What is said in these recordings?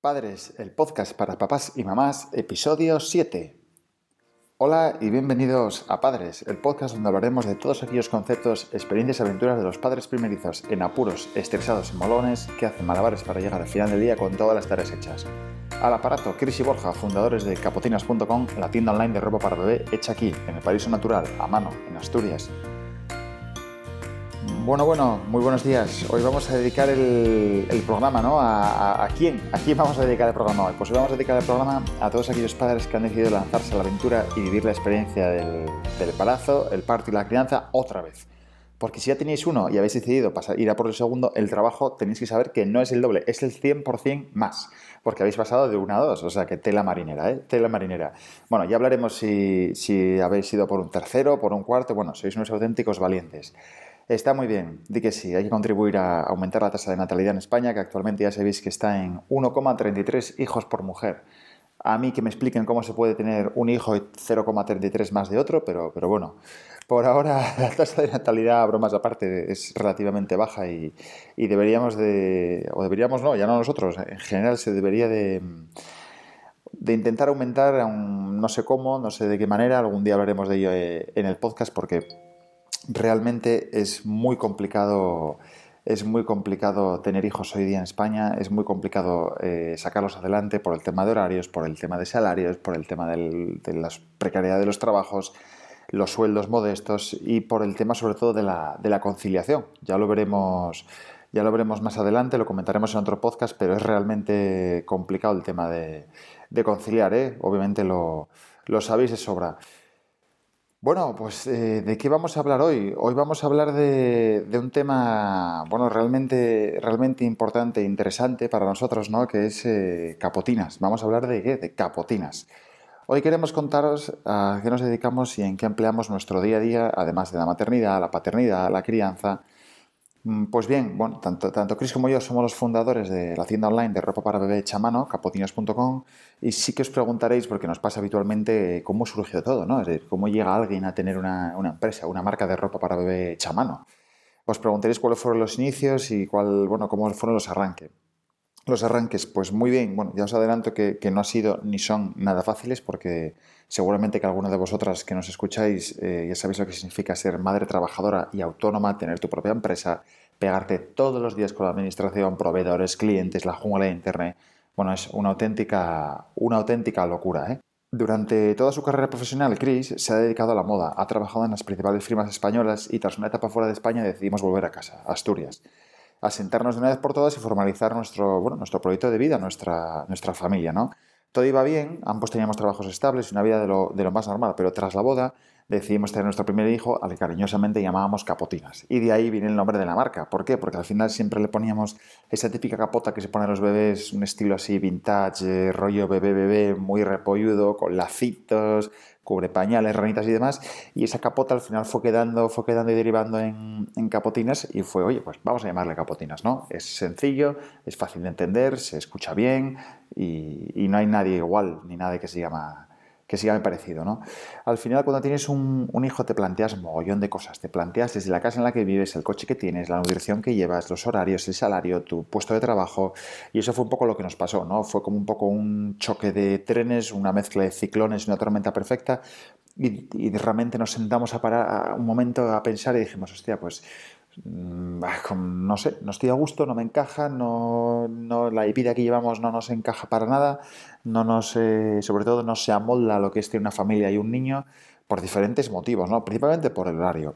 Padres, el podcast para papás y mamás, episodio 7. Hola y bienvenidos a Padres, el podcast donde hablaremos de todos aquellos conceptos, experiencias y aventuras de los padres primerizos en apuros, estresados y molones que hacen malabares para llegar al final del día con todas las tareas hechas. Al aparato, Chris y Borja, fundadores de capotinas.com, la tienda online de ropa para bebé hecha aquí, en el Paraíso Natural, a mano, en Asturias. Bueno, bueno, muy buenos días. Hoy vamos a dedicar el, programa, ¿no? A, quién? ¿A quién vamos a dedicar el programa hoy? Pues hoy vamos a dedicar el programa a todos aquellos padres que han decidido lanzarse a la aventura y vivir la experiencia del, del palazo, el parto y la crianza otra vez. Porque si ya tenéis uno y habéis decidido pasar, ir a por el segundo, el trabajo tenéis que saber que no es el doble, es el 100% más. Porque habéis pasado de una a dos, o sea que tela marinera, ¿eh? Tela marinera. Bueno, ya hablaremos si, si habéis ido por un tercero, por un cuarto, bueno, sois unos auténticos valientes. Está muy bien, di que sí, hay que contribuir a aumentar la tasa de natalidad en España, que actualmente ya sabéis que está en 1,33 hijos por mujer. A mí que me expliquen cómo se puede tener un hijo y 0,33 más de otro, pero, pero bueno, por ahora la tasa de natalidad, bromas aparte, es relativamente baja y, deberíamos de, o deberíamos no, ya no nosotros, en general se debería de, de intentar aumentar, no sé cómo, no sé de qué manera, algún día hablaremos de ello eh, en el podcast porque realmente es muy complicado. Es muy complicado tener hijos hoy día en España, es muy complicado eh, sacarlos adelante por el tema de horarios, por el tema de salarios, por el tema de la precariedad de los trabajos, los sueldos modestos y por el tema sobre todo de la, de la conciliación. Ya lo veremos ya lo veremos más adelante, lo comentaremos en otro podcast, pero es realmente complicado el tema de, conciliar, ¿eh? obviamente lo, lo sabéis de sobra. Bueno, pues eh, ¿de qué vamos a hablar hoy? Hoy vamos a hablar de, un tema, bueno, realmente, realmente importante e interesante para nosotros, ¿no? Que es eh, capotinas. Vamos a hablar de qué? De capotinas. Hoy queremos contaros a qué nos dedicamos y en qué empleamos nuestro día a día, además de la maternidad, la paternidad, la crianza pues bien, tanto, tanto Chris como yo somos los fundadores de la tienda online de ropa para bebé chamano, capotinos.com, y sí que os preguntaréis, porque nos pasa habitualmente, cómo surgió todo, ¿no? Es decir, cómo llega alguien a tener una, empresa, una marca de ropa para bebé chamano. Os preguntaréis cuáles fueron los inicios y cuál, bueno, cómo fueron los arranques. Los arranques, pues muy bien, bueno, ya os adelanto que, no ha sido ni son nada fáciles porque seguramente que alguno de vosotras que nos escucháis eh, ya sabéis lo que significa ser madre trabajadora y autónoma, tener tu propia empresa, pegarte todos los días con la administración, proveedores, clientes, la jungla de Internet. Bueno, es una auténtica, una auténtica locura. ¿eh? Durante toda su carrera profesional, Chris se ha dedicado a la moda, ha trabajado en las principales firmas españolas y tras una etapa fuera de España decidimos volver a casa, Asturias asentarnos de una vez por todas y formalizar nuestro, bueno, nuestro proyecto de vida, nuestra, nuestra familia, ¿no? Todo iba bien, ambos teníamos trabajos estables y una vida de lo, de lo más normal, pero tras la boda decidimos tener nuestro primer hijo al que cariñosamente llamábamos capotinas. Y de ahí viene el nombre de la marca. ¿Por qué? Porque al final siempre le poníamos esa típica capota que se pone a los bebés, un estilo así vintage, rollo bebé bebé, muy repolludo, con lacitos, cubre pañales, ranitas y demás, y esa capota al final fue quedando, fue quedando y derivando en, capotinas y fue, oye, pues vamos a llamarle capotinas, ¿no? Es sencillo, es fácil de entender, se escucha bien y, y no hay nadie igual ni nadie que se llama que me parecido, ¿no? Al final, cuando tienes un, hijo, te planteas mogollón de cosas. Te planteas desde la casa en la que vives, el coche que tienes, la nutrición que llevas, los horarios, el salario, tu puesto de trabajo. Y eso fue un poco lo que nos pasó, ¿no? Fue como un poco un choque de trenes, una mezcla de ciclones, una tormenta perfecta. Y, y realmente nos sentamos a parar un momento a pensar y dijimos, hostia, pues no sé, no estoy a gusto, no me encaja, no, no, la vida que llevamos no nos encaja para nada, no nos, eh, sobre todo no se amolda lo que es tener una familia y un niño por diferentes motivos, ¿no? principalmente por el horario.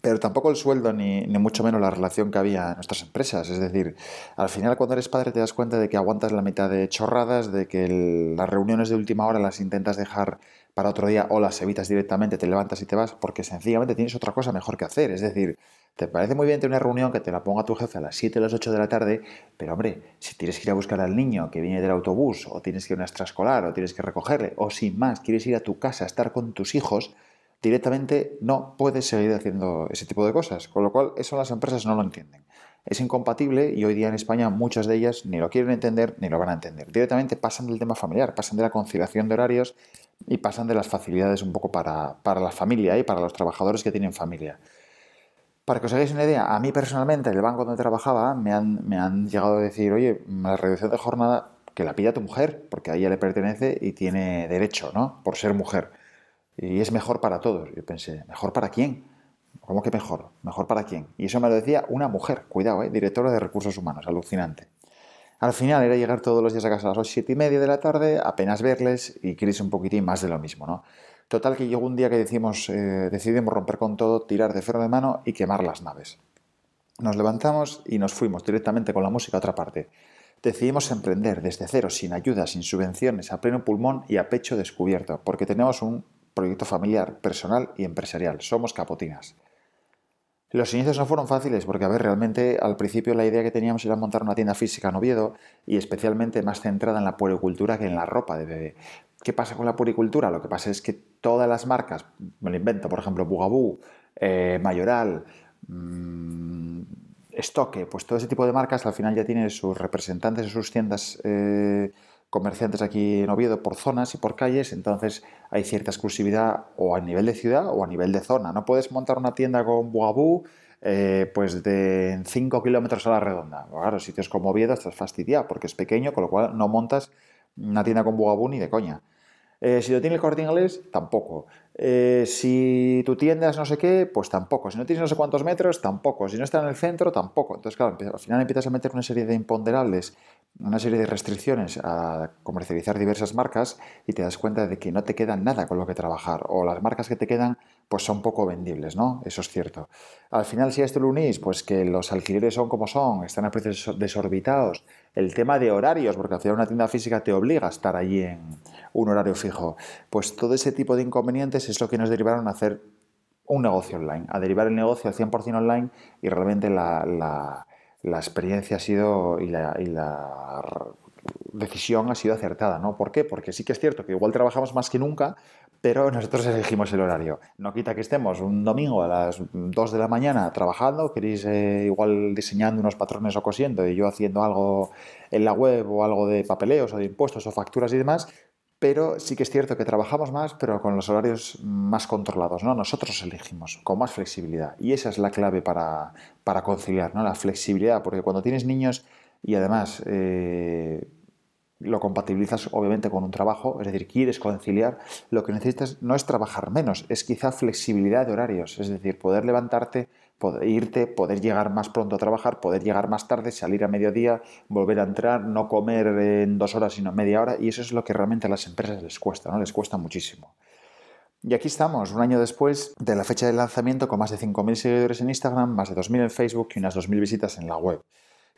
Pero tampoco el sueldo ni, ni, mucho menos la relación que había en nuestras empresas. Es decir, al final cuando eres padre te das cuenta de que aguantas la mitad de chorradas, de que las reuniones de última hora las intentas dejar para otro día o las evitas directamente, te levantas y te vas porque sencillamente tienes otra cosa mejor que hacer. Es decir, te parece muy bien tener una reunión que te la ponga tu jefe a las 7 o las 8 de la tarde, pero hombre, si tienes que ir a buscar al niño que viene del autobús, o tienes que ir a una extraescolar, o tienes que recogerle, o sin más, quieres ir a tu casa a estar con tus hijos, directamente no puedes seguir haciendo ese tipo de cosas. Con lo cual, eso las empresas no lo entienden. Es incompatible y hoy día en España muchas de ellas ni lo quieren entender ni lo van a entender. Directamente pasan del tema familiar, pasan de la conciliación de horarios y pasan de las facilidades un poco para, para la familia y para los trabajadores que tienen familia. Para que os hagáis una idea, a mí personalmente, en el banco donde trabajaba, me han, llegado a decir, oye, la reducción de jornada que la pida tu mujer, porque a ella le pertenece y tiene derecho, ¿no? Por ser mujer. Y es mejor para todos. Yo pensé, ¿mejor para quién? ¿Cómo que mejor? ¿Mejor para quién? Y eso me lo decía una mujer, cuidado, ¿eh? directora de recursos humanos, alucinante. Al final era llegar todos los días a casa a las 7 y media de la tarde, apenas verles y queréis un poquitín más de lo mismo, ¿no? Total que llegó un día que eh, decidimos romper con todo, tirar de ferro de mano y quemar las naves. Nos levantamos y nos fuimos directamente con la música a otra parte. Decidimos emprender desde cero, sin ayuda, sin subvenciones, a pleno pulmón y a pecho descubierto, porque tenemos un proyecto familiar, personal y empresarial. Somos capotinas. Los inicios no fueron fáciles porque, a ver, realmente al principio la idea que teníamos era montar una tienda física en Oviedo y especialmente más centrada en la puericultura que en la ropa de bebé. ¿Qué pasa con la puericultura? Lo que pasa es que todas las marcas, me lo invento, por ejemplo, Bugaboo, eh, Mayoral, mmm, Estoque, pues todo ese tipo de marcas al final ya tienen sus representantes en sus tiendas eh, comerciantes aquí en Oviedo por zonas y por calles, entonces hay cierta exclusividad o a nivel de ciudad o a nivel de zona. No puedes montar una tienda con Buabú eh, pues de 5 kilómetros a la redonda. Claro, sitios como Oviedo estás fastidiado porque es pequeño, con lo cual no montas una tienda con Buabú ni de coña. Eh, si lo tiene el corte inglés, tampoco. Eh, si tu tienda es no sé qué, pues tampoco. Si no tienes no sé cuántos metros, tampoco. Si no está en el centro, tampoco. Entonces, claro, al final empiezas a meter una serie de imponderables una serie de restricciones a comercializar diversas marcas y te das cuenta de que no te queda nada con lo que trabajar o las marcas que te quedan pues son poco vendibles, ¿no? Eso es cierto. Al final si a esto lo unís, pues que los alquileres son como son, están a precios desorbitados, el tema de horarios, porque al final una tienda física te obliga a estar allí en un horario fijo, pues todo ese tipo de inconvenientes es lo que nos derivaron a hacer un negocio online, a derivar el negocio al 100% online y realmente la la experiencia ha sido y la, decisión ha sido acertada, ¿no? ¿Por qué? Porque sí que es cierto que igual trabajamos más que nunca, pero nosotros elegimos el horario. No quita que estemos un domingo a las 2 de la mañana trabajando, queréis eh, igual diseñando unos patrones o cosiendo y yo haciendo algo en la web o algo de papeleos o de impuestos o facturas y demás, pero sí que es cierto que trabajamos más, pero con los horarios más controlados, ¿no? Nosotros elegimos, con más flexibilidad. Y esa es la clave para, conciliar, ¿no? La flexibilidad, porque cuando tienes niños y además eh, lo compatibilizas obviamente con un trabajo, es decir, quieres conciliar, lo que necesitas no es trabajar menos, es quizá flexibilidad de horarios, es decir, poder levantarte poder irte, poder llegar más pronto a trabajar, poder llegar más tarde, salir a mediodía, volver a entrar, no comer en dos horas sino media hora y eso es lo que realmente a las empresas les cuesta, ¿no? Les cuesta muchísimo. Y aquí estamos, un año después de la fecha de lanzamiento, con más de 5.000 seguidores en Instagram, más de 2.000 en Facebook y unas 2.000 visitas en la web.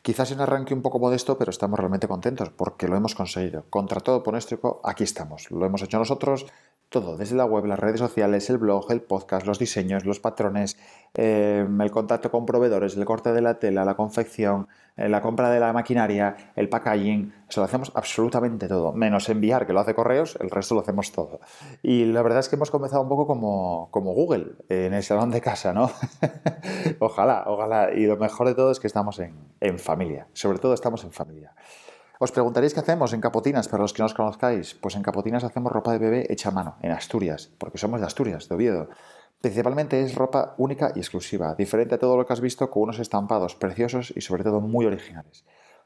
Quizás en un arranque un poco modesto, pero estamos realmente contentos porque lo hemos conseguido. Contra todo pronóstico, aquí estamos. Lo hemos hecho nosotros, todo, desde la web, las redes sociales, el blog, el podcast, los diseños, los patrones, eh, el contacto con proveedores, el corte de la tela, la confección, eh, la compra de la maquinaria, el packaging, eso lo hacemos absolutamente todo, menos enviar, que lo hace correos, el resto lo hacemos todo. Y la verdad es que hemos comenzado un poco como, Google, en el salón de casa, ¿no? ojalá, ojalá. Y lo mejor de todo es que estamos en familia, sobre todo estamos en familia. Os preguntaréis qué hacemos en Capotinas, para los que no os conozcáis. Pues en Capotinas hacemos ropa de bebé hecha a mano, en Asturias, porque somos de Asturias, de Oviedo. Principalmente es ropa única y exclusiva, diferente a todo lo que has visto, con unos estampados preciosos y sobre todo muy originales.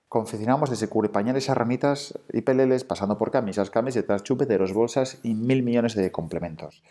Confeccionamos desde pañales a ramitas y peleles, pasando por camisas, camisetas, chupeteros, bolsas y mil millones de complementos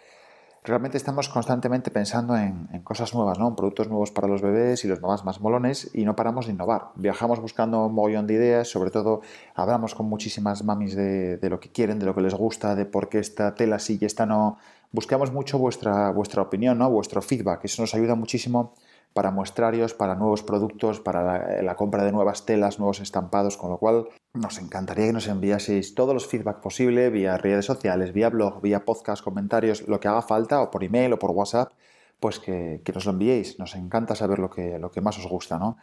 realmente estamos constantemente pensando en, cosas nuevas, ¿no? En productos nuevos para los bebés y los mamás más molones y no paramos de innovar. Viajamos buscando un mogollón de ideas, sobre todo hablamos con muchísimas mamis de, lo que quieren, de lo que les gusta, de por qué esta tela sí y esta no. Buscamos mucho vuestra, vuestra opinión, ¿no? Vuestro feedback. Eso nos ayuda muchísimo para muestrarios, para nuevos productos, para la, compra de nuevas telas, nuevos estampados, con lo cual nos encantaría que nos enviaseis todos los feedback posible vía redes sociales, vía blog, vía podcast, comentarios, lo que haga falta, o por email o por WhatsApp, pues que, que nos lo enviéis. Nos encanta saber lo que, lo que más os gusta, ¿no?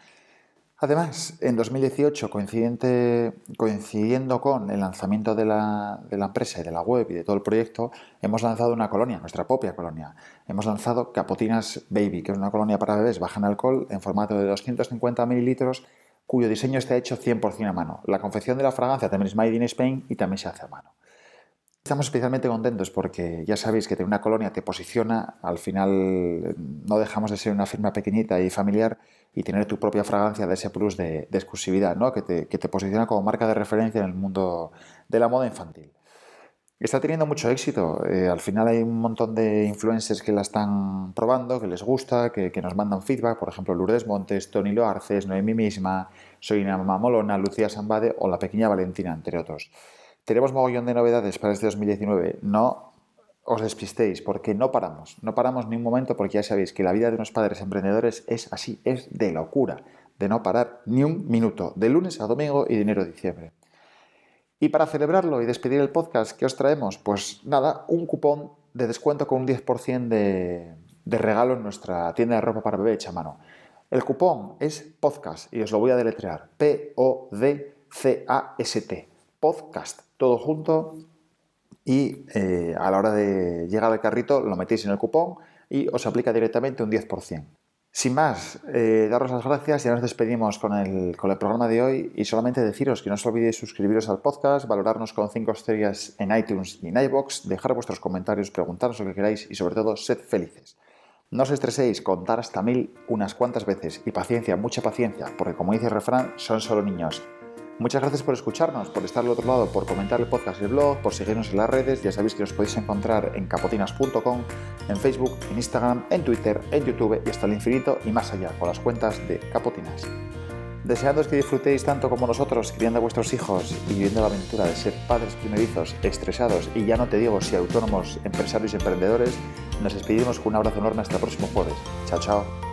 Además, en 2018, coincidiendo con el lanzamiento de la, empresa y de la web y de todo el proyecto, hemos lanzado una colonia, nuestra propia colonia. Hemos lanzado Capotinas Baby, que es una colonia para bebés baja en alcohol en formato de 250 mililitros, cuyo diseño está hecho 100% a mano. La confección de la fragancia también es made in Spain y también se hace a mano. Estamos especialmente contentos porque ya sabéis que tener una colonia te posiciona, al final no dejamos de ser una firma pequeñita y familiar y tener tu propia fragancia de ese plus de, exclusividad, ¿no? que, te, posiciona como marca de referencia en el mundo de la moda infantil. Está teniendo mucho éxito. Eh, al final hay un montón de influencers que la están probando, que les gusta, que, nos mandan feedback. Por ejemplo, Lourdes Montes, Tony Loarces, Noemi misma, Soy Mamá Molona, Lucía Sambade o la pequeña Valentina, entre otros. Tenemos mogollón de novedades para este 2019. No os despistéis porque no paramos. No paramos ni un momento porque ya sabéis que la vida de unos padres emprendedores es así, es de locura. De no parar ni un minuto, de lunes a domingo y de enero a diciembre. Y para celebrarlo y despedir el podcast que os traemos, pues nada, un cupón de descuento con un 10% de, regalo en nuestra tienda de ropa para bebé hecha mano. El cupón es podcast y os lo voy a deletrear. P-O-D-C-A-S-T. Podcast. Todo junto. Y eh, a la hora de llegar al carrito lo metéis en el cupón y os aplica directamente un 10%. Sin más, eh, daros las gracias, ya nos despedimos con el, con el, programa de hoy y solamente deciros que no os olvidéis suscribiros al podcast, valorarnos con 5 estrellas en iTunes y en iBox, dejar vuestros comentarios, preguntaros lo que queráis y sobre todo, sed felices. No os estreséis, contar hasta mil unas cuantas veces y paciencia, mucha paciencia, porque como dice el refrán, son solo niños. Muchas gracias por escucharnos, por estar al otro lado, por comentar el podcast y el blog, por seguirnos en las redes. Ya sabéis que os podéis encontrar en capotinas.com, en Facebook, en Instagram, en Twitter, en YouTube y hasta el infinito y más allá con las cuentas de Capotinas. Deseándoos que disfrutéis tanto como nosotros criando a vuestros hijos y viviendo la aventura de ser padres primerizos, estresados y ya no te digo si autónomos, empresarios y emprendedores, nos despedimos con un abrazo enorme hasta el próximo jueves. Chao, chao.